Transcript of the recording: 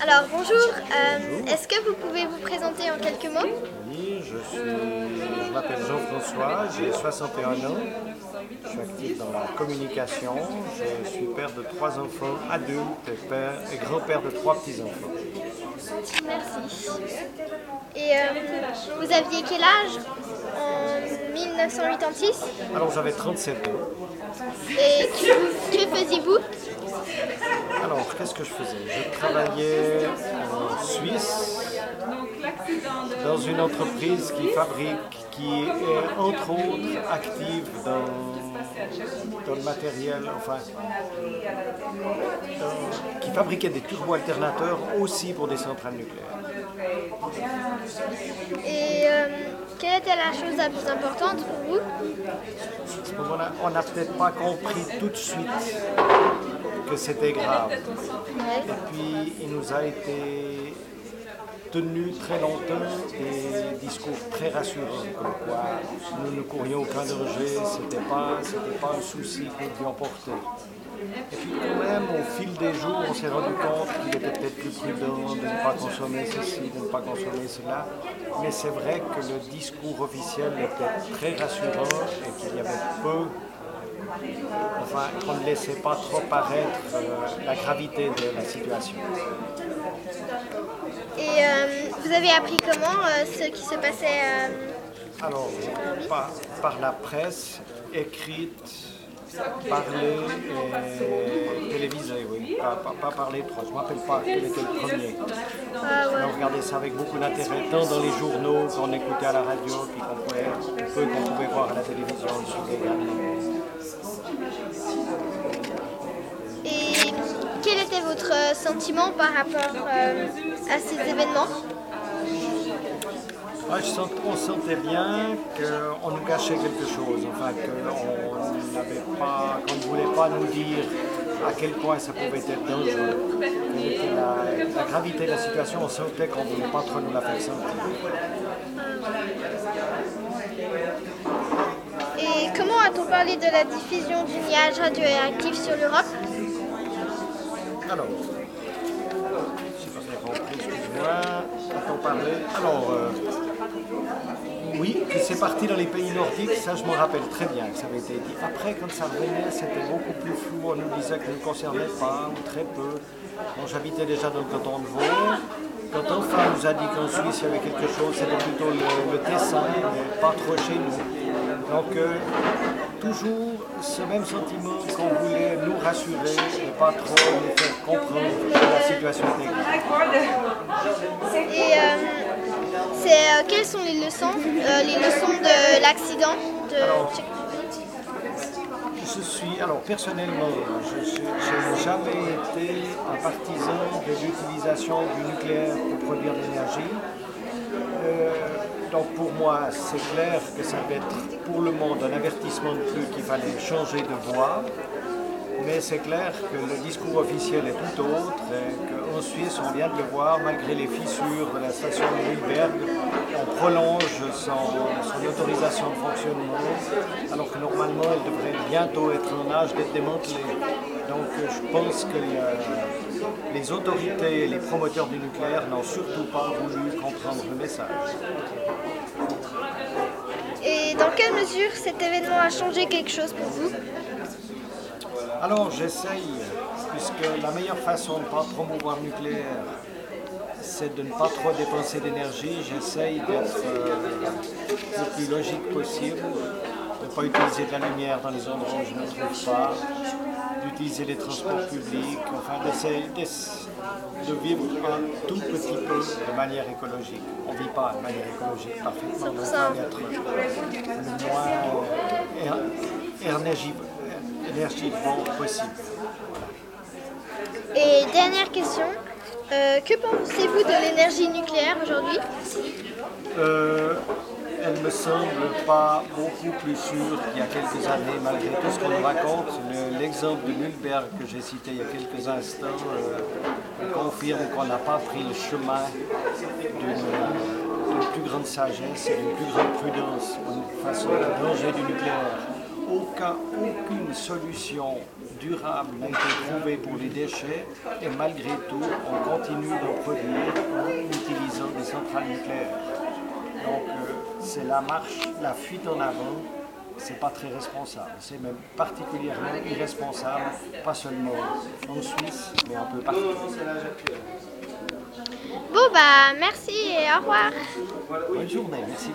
Alors bonjour, euh, est-ce que vous pouvez vous présenter en quelques mots? Oui, je, suis, je m'appelle Jean-François, j'ai 61 ans, je suis actif dans la communication, je suis père de trois enfants adultes et, père, et grand-père de trois petits-enfants. Merci. Et euh, vous aviez quel âge en 1986 Alors j'avais 37 ans. Et que, que faisiez-vous Alors qu'est-ce que je faisais. Je travaillais en Suisse dans une entreprise qui fabrique, qui est entre autres active dans, dans le matériel, enfin, dans- qui fabriquait des turbo-alternateurs aussi pour des centrales nucléaires. Et euh, quelle était la chose la plus importante pour vous? À ce moment-là, on n'a peut-être pas compris tout de suite que c'était grave. Et puis, il nous a été tenu très longtemps des discours très rassurants, comme quoi nous ne courions aucun danger, c'était pas, c'était pas un souci que nous devions porter. Et puis quand même, au fil des jours, on s'est rendu compte qu'il était peut-être plus prudent de ne pas consommer ceci, de ne pas consommer cela. Mais c'est vrai que le discours officiel était très rassurant et qu'il y avait peu enfin, qu'on ne laissait pas trop paraître euh, la gravité de la situation. Et euh, vous avez appris comment euh, ce qui se passait Alors, par, par la presse écrite, parlée et télévisée, oui. Pas, pas, pas par les trois. Je ne me rappelle pas quel était le premier. ah, ouais. On regardait ça avec beaucoup d'intérêt, tant dans les journaux qu'on écoutait à la radio, puis qu'on pouvait, qu'on pouvait voir à la télévision votre euh, sentiment par rapport euh, à ces événements? Ouais, je sens- on sentait bien qu'on nous cachait quelque chose, enfin qu'on n'avait pas, qu'on ne voulait pas nous dire à quel point ça pouvait être dangereux. La gravité de la situation, on sentait qu'on ne voulait pas trop nous la faire sentir. Et comment a-t-on parlé de la diffusion du nuage radioactif sur l'Europe? Alors, je sais pas compris, parlé Alors, euh, oui, c'est parti dans les pays nordiques, ça je me rappelle très bien que ça avait été dit. Après, quand ça revenait, c'était beaucoup plus flou, on nous disait que ça ne concernait pas, ou très peu. J'habitais déjà dans le canton de Vaud. Quand enfin on nous a dit qu'en Suisse il y avait quelque chose, c'était plutôt le, le Tessin, mais pas trop chez nous. Donc, euh, toujours ce même sentiment qu'on voulait nous rassurer et pas trop nous faire comprendre la situation grave. Et euh, c'est, euh, quelles sont les leçons euh, Les leçons de l'accident de... Alors, Je suis, alors personnellement, je n'ai jamais été un partisan de l'utilisation du nucléaire pour produire de l'énergie. Donc pour moi, c'est clair que ça va être pour le monde un avertissement de plus qu'il fallait changer de voie. Mais c'est clair que le discours officiel est tout autre et Suisse, on vient de le voir, malgré les fissures de la station de Mühlberg, on prolonge son, autorisation de fonctionnement, alors que normalement, elle devrait bientôt être en âge d'être démantelée. Donc je pense que le- les autorités et les promoteurs du nucléaire n'ont surtout pas voulu comprendre le message. Et dans quelle mesure cet événement a changé quelque chose pour vous Alors j'essaye, puisque la meilleure façon de ne pas promouvoir le nucléaire, c'est de ne pas trop dépenser d'énergie, j'essaye d'être euh, le plus logique possible, de ne pas utiliser de la lumière dans les endroits où je ne trouve pas, d'utiliser les transports publics, enfin d'essayer d'ess- de vivre un tout petit peu de manière écologique. On ne vit pas de manière écologique parfaitement, d'être le moins euh, énergie- énergivore possible. Et dernière question, euh, que pensez-vous de l'énergie nucléaire aujourd'hui? Euh, me semble pas beaucoup plus sûre qu'il y a quelques années, malgré tout ce qu'on nous raconte. Le- L'exemple de Mühlberg que j'ai cité il y a quelques instants euh, confirme qu'on n'a pas pris le chemin d'une plus grande sagesse et d'une plus grande prudence face au danger du nucléaire. Aucun aucune solution durable n'a été trouvée pour les déchets et malgré tout, on continue de produire en utilisant des centrales nucléaires. Euh, c'est la marche, la fuite en avant, c'est pas très responsable. C'est même particulièrement irresponsable, pas seulement en Suisse, mais un peu partout. Bon, bah, merci et au revoir. Bonne journée, merci.